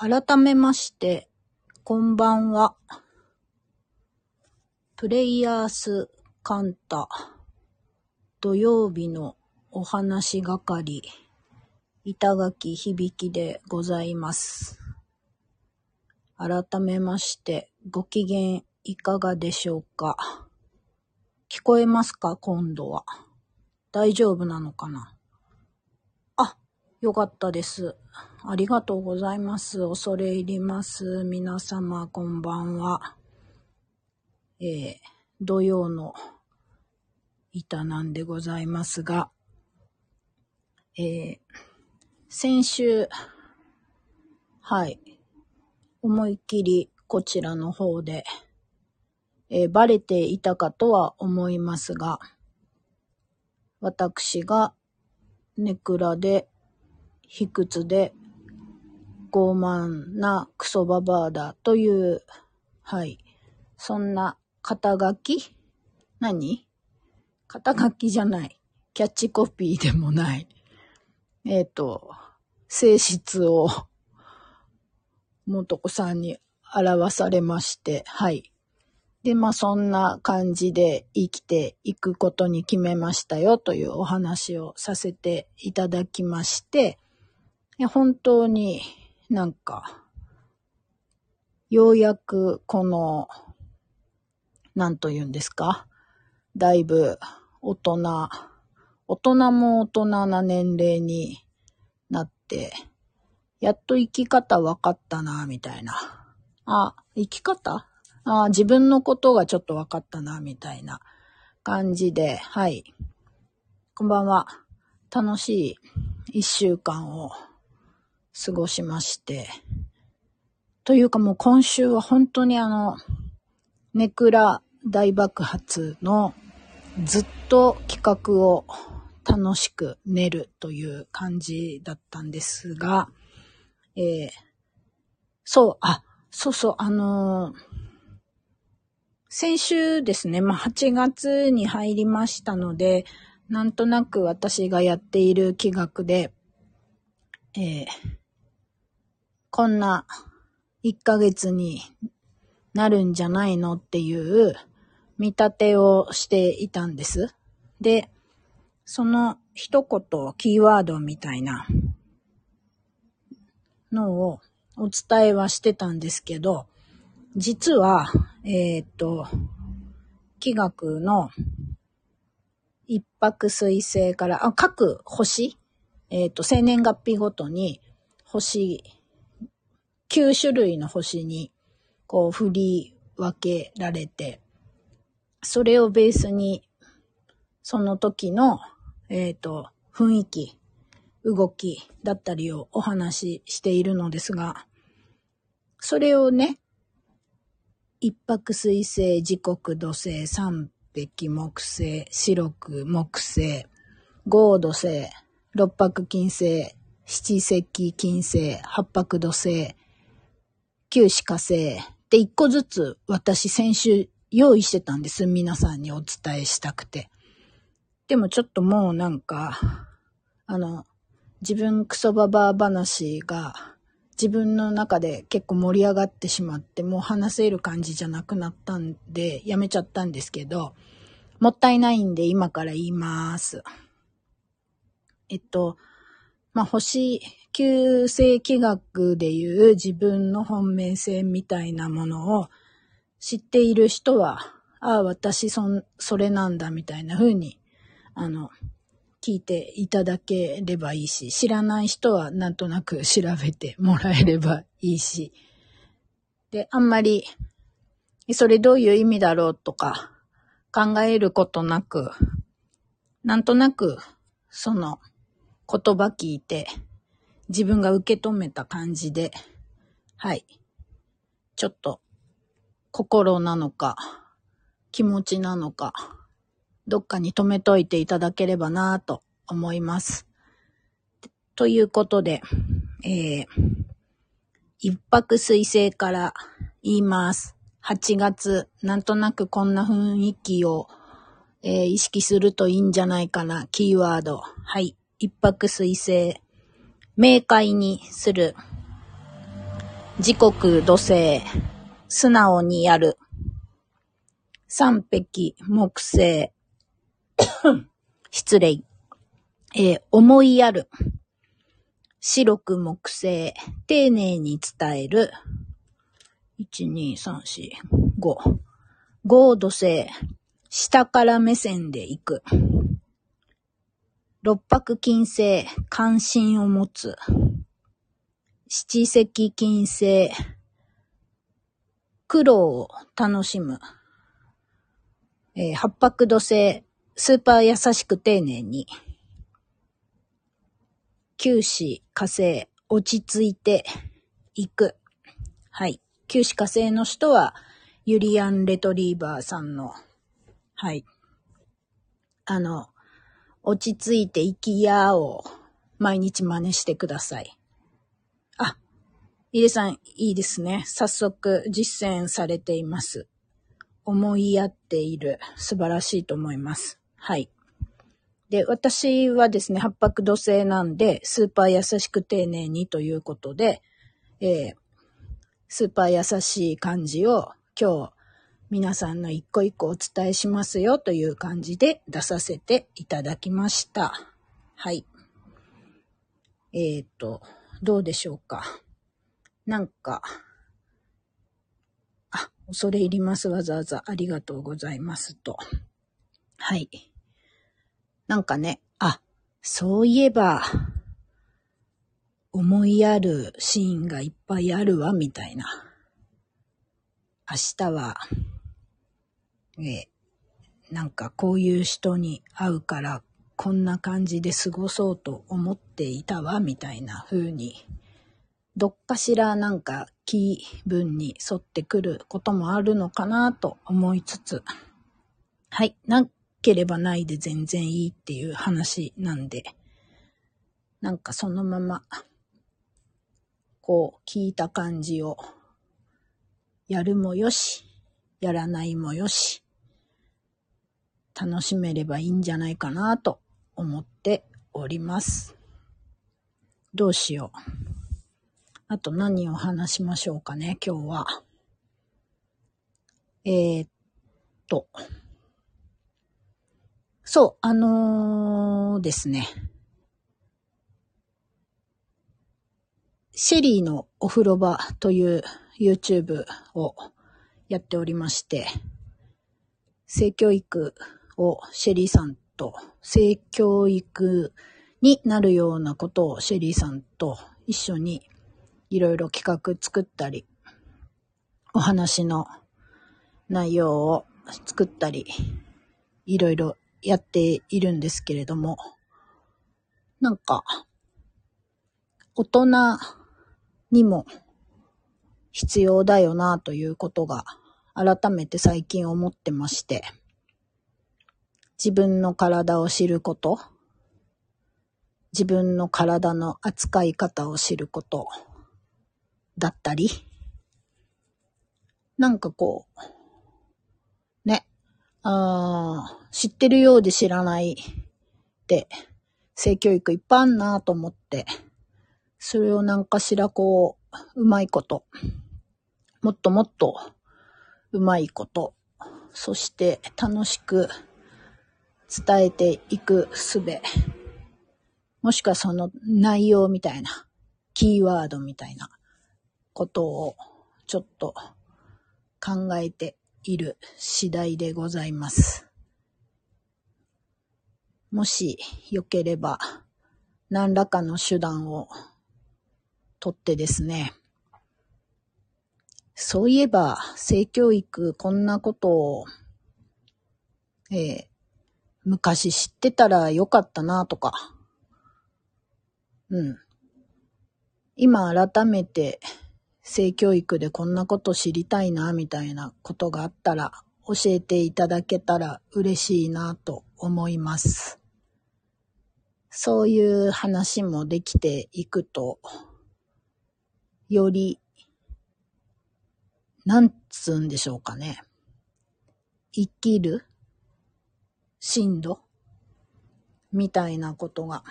改めまして、こんばんは。プレイヤースカンタ土曜日のお話係板垣響でございます。改めまして、ご機嫌いかがでしょうか？聞こえますか？今度は。大丈夫なのかな、よかったです。ありがとうございます。恐れ入ります。皆様、こんばんは。えー、土曜の板なんでございますが、えー、先週、はい、思いっきりこちらの方で、えーバレていたかとは思いますが、私がネクラで、卑屈で、傲慢なクソババアだという、はい、そんな肩書き？何？肩書きじゃない。キャッチコピーでもない。えっ、と、性質を、元子さんに表されまして、はい。で、まあそんな感じで生きていくことに決めましたよというお話をさせていただきまして、いや本当になんか、ようやくこの、なんと言うんですか？だいぶ大人、大人も大人な年齢になって、やっと生き方分かったな、みたいな。あ、生き方？あ自分のことがちょっと分かったな、みたいな感じで、はい。こんばんは。楽しい一週間を過ごしまして。というかもう今週は本当にあの、ネクラ大爆発のずっと企画を楽しく練るという感じだったんですが、えーそう、あ、そうそう、あのー先週ですね、まあ、8月に入りましたので、なんとなく私がやっている企画で、えーこんな1ヶ月になるんじゃないのっていう見立てをしていたんです。で、その一言、キーワードみたいなのをお伝えはしてたんですけど、実は、えーっと、気学の一泊水星から、あ、各星、えーっと、生年月日ごとに星、9種類の星に、こう、振り分けられて、それをベースに、その時の、えっ、と、雰囲気、動きだったりをお話ししているのですが、それをね、一泊水星、時刻土星、三匹木星、白く木星、合土星、六白金星、七石金星、八白土星、九死火星で一個ずつ私先週用意してたんです。皆さんにお伝えしたくて。でもちょっともうなんか、あの、自分クソババア話が自分の中で結構盛り上がってしまって、もう話せる感じじゃなくなったんで、やめちゃったんですけど、もったいないんで今から言います。えっと、まあ、星、旧世紀学でいう自分の本命性みたいなものを知っている人は、ああ、私そん、それなんだみたいな風に、あの、聞いていただければいいし、知らない人はなんとなく調べてもらえればいいし、で、あんまり、それどういう意味だろうとか考えることなく、なんとなく、その言葉聞いて、自分が受け止めた感じで、はい。ちょっと、心なのか、気持ちなのか、どっかに留めといていただければなぁと思います。ということで、えー、一泊水星から言います。8月、なんとなくこんな雰囲気を、えー意識するといいんじゃないかな。キーワード。はい。一泊水星。明快にする。自国土星、素直にやる。三匹、木星、失礼。えー、思いやる。白く木星、丁寧に伝える。1、2、3、4、5。5土星、下から目線で行く。六白金星、関心を持つ。七石金星、苦労を楽しむ。えー、八白土星、スーパー優しく丁寧に。九死火星、落ち着いていく。はい。九死火星の人は、ユリアン・レトリーバーさんの、はい。あの、落ち着いて生きやを毎日真似してください。あ、イレさん、いいですね。早速実践されています。思いやっている。素晴らしいと思います。はい。で、私はですね、八白土星なんで、スーパー優しく丁寧にということで、えー、スーパー優しい感じを今日皆さんの一個一個お伝えしますよという感じで出させていただきました。はい。えっ、ー、と、どうでしょうか。なんか、あ、恐れ入ります。わざわざありがとうございますと。はい。なんかね、あ、そういえば、思いやるシーンがいっぱいあるわ、みたいな。明日は、えなんかこういう人に会うから、こんな感じで過ごそうと思っていたわ、みたいな風に、どっかしらなんか気分に沿ってくることもあるのかなと思いつつ、はい、なければないで全然いいっていう話なんで、なんかそのまま、こう聞いた感じを、やるもよし、やらないもよし、楽しめればいいんじゃないかなと思っております。どうしよう。あと何を話しましょうかね、今日は。えー、っと。そう、あのー、ですね。シェリーのお風呂場という YouTube をやっておりまして、性教育をシェリーさんと、性教育になるようなことをシェリーさんと一緒にいろいろ企画作ったり、お話の内容を作ったり、いろいろやっているんですけれども、なんか、大人にも必要だよなということが改めて最近思ってまして、自分の体を知ること、自分の体の扱い方を知ること。だったり、なんかこう、ね、ああ知ってるようで知らないって性教育いっぱいあんなと思って、それをなんかしらこう、うまいこと、もっともっとうまいこと、そして楽しく伝えていくすべ、もしくはその内容みたいな、キーワードみたいなことをちょっと考えている次第でございます。もしよければ何らかの手段をとってですね、そういえば性教育こんなことを、えー、昔知ってたらよかったなとか、うん。今改めて性教育でこんなこと知りたいなみたいなことがあったら教えていただけたら嬉しいなと思います。そういう話もできていくと、より、なんつうんでしょうかね。生きる深度？みたいなことが、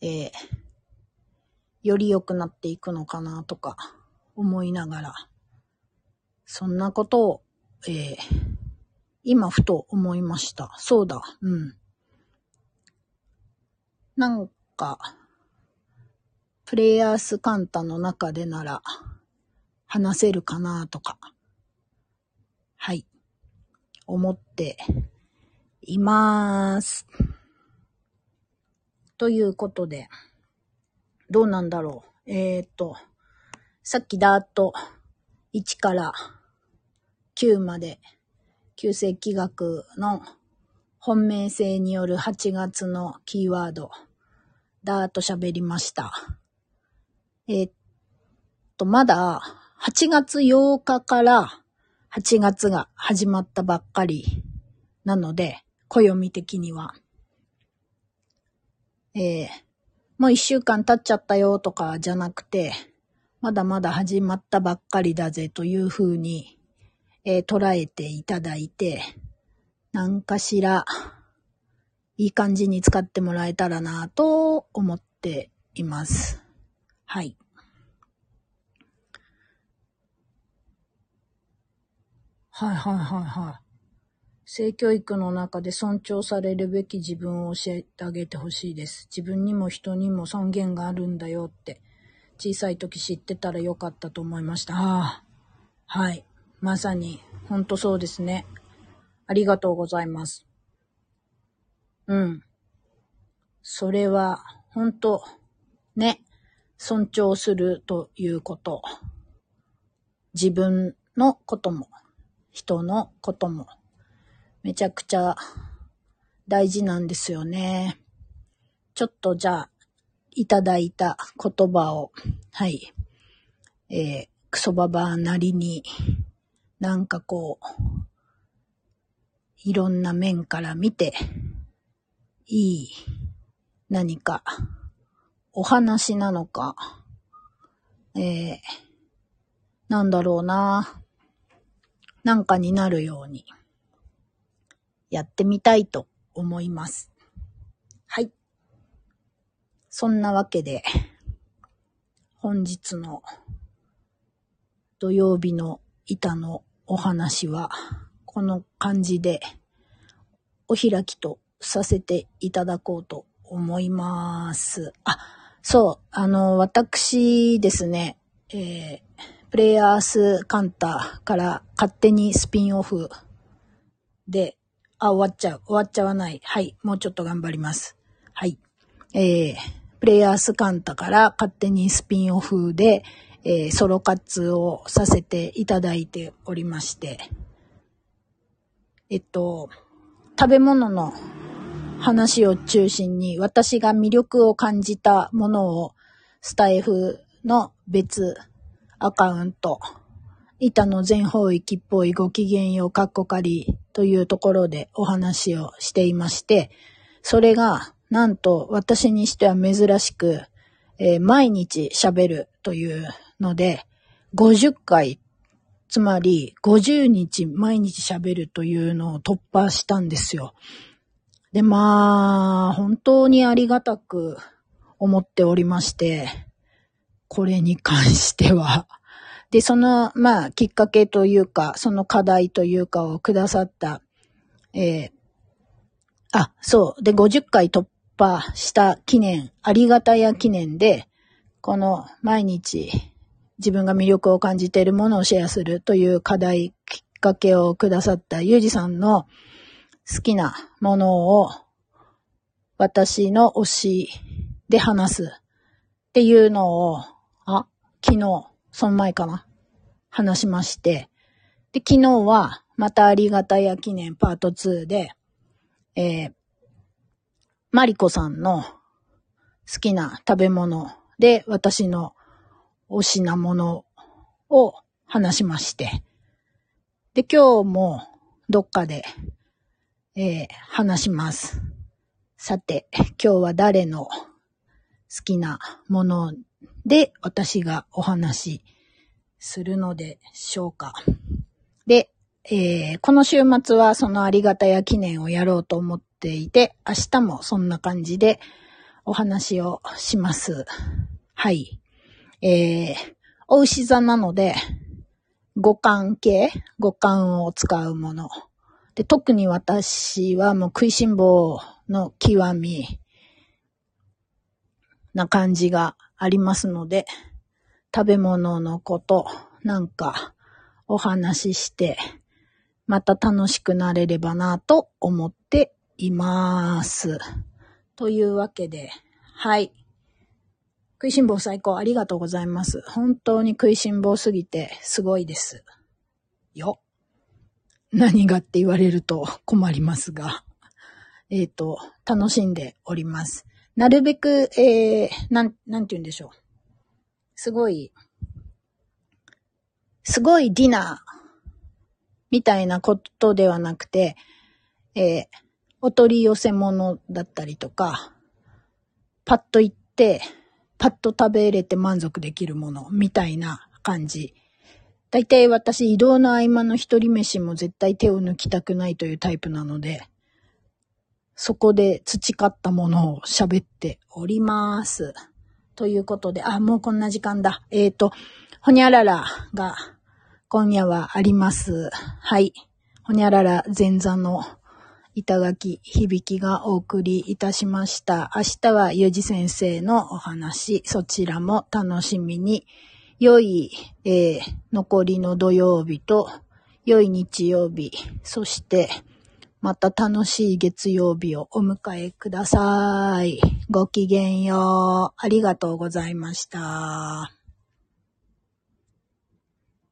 えー、より良くなっていくのかなとか思いながら、そんなことを、えー、今ふと思いました。そうだ、うん。なんか、プレイヤースカンタの中でなら話せるかなとか、はい、思っています。ということで、どうなんだろう。えー、っと、さっきだーっと1から9まで、旧世紀学の本命性による8月のキーワード、だーっと喋りました。えー、っと、まだ8月8日から8月が始まったばっかりなので、暦的には。えー、もう一週間経っちゃったよとかじゃなくて、まだまだ始まったばっかりだぜというふうに、えー、捉えていただいて、何かしらいい感じに使ってもらえたらなと思っています。はい。はいはいはいはい。性教育の中で尊重されるべき自分を教えてあげてほしいです。自分にも人にも尊厳があるんだよって、小さい時知ってたらよかったと思いました。ああ。はい。まさに、ほんとそうですね。ありがとうございます。うん。それは、ほんと、ね。尊重するということ。自分のことも、人のことも。めちゃくちゃ大事なんですよね。ちょっとじゃあ、いただいた言葉を、はい、えー、クソババアなりに、なんかこう、いろんな面から見て、いい何かお話なのか、えー、なんだろうな、なんかになるように。やってみたいと思います。はい。そんなわけで、本日の土曜日の板のお話は、この感じでお開きとさせていただこうと思います。あ、そう、あの、私ですね、えー、プレイヤースカンタから勝手にスピンオフであ、終わっちゃう。終わっちゃわない。はい。もうちょっと頑張ります。はい。えー、プレイヤースカンタから勝手にスピンオフで、えー、ソロ活をさせていただいておりまして、えっと、食べ物の話を中心に私が魅力を感じたものをスタイフの別アカウント板の全方位っぽいご機嫌ようかっこかりというところでお話をしていまして、それがなんと私にしては珍しく、えー、毎日喋るというので、50回、つまり50日毎日喋るというのを突破したんですよ。で、まあ、本当にありがたく思っておりまして、これに関しては、で、その、まあ、きっかけというか、その課題というかをくださった、えー、あ、そう。で、50回突破した記念、ありがたや記念で、この毎日自分が魅力を感じているものをシェアするという課題、きっかけをくださったゆうじさんの好きなものを私の推しで話すっていうのを、あ、昨日、その前かな。話しまして。で、昨日は、またありがたや記念パート2で、えー、マリコさんの好きな食べ物で私の推しなものを話しまして。で、今日もどっかで、えー、話します。さて、今日は誰の好きなもので、私がお話しするのでしょうか。で、えー、この週末はそのありがたや記念をやろうと思っていて、明日もそんな感じでお話をします。はい。えー、お牛座なので、五感系？五感を使うもの。で、特に私はもう食いしん坊の極みな感じがありますので、食べ物のことなんかお話しして、また楽しくなれればなと思っています。というわけで、はい。食いしん坊最高ありがとうございます。本当に食いしん坊すぎてすごいです。よ。何がって言われると困りますが。えっ、ー、と、楽しんでおります。なるべく、えー、なん、なんて言うんでしょう。すごい、すごいディナーみたいなことではなくて、えー、お取り寄せ物だったりとか、パッと行って、パッと食べれて満足できるものみたいな感じ。だいたい私移動の合間の一人飯も絶対手を抜きたくないというタイプなので、そこで培ったものを喋っております。ということで、あ、もうこんな時間だ。えっ、ー、と、ほにゃららが今夜はあります。はい。ほにゃらら前座の板垣響きがお送りいたしました。明日はゆうじ先生のお話、そちらも楽しみに。良い、えー、残りの土曜日と、良い日曜日、そして、また楽しい月曜日をお迎えください。ごきげんよう。ありがとうございました。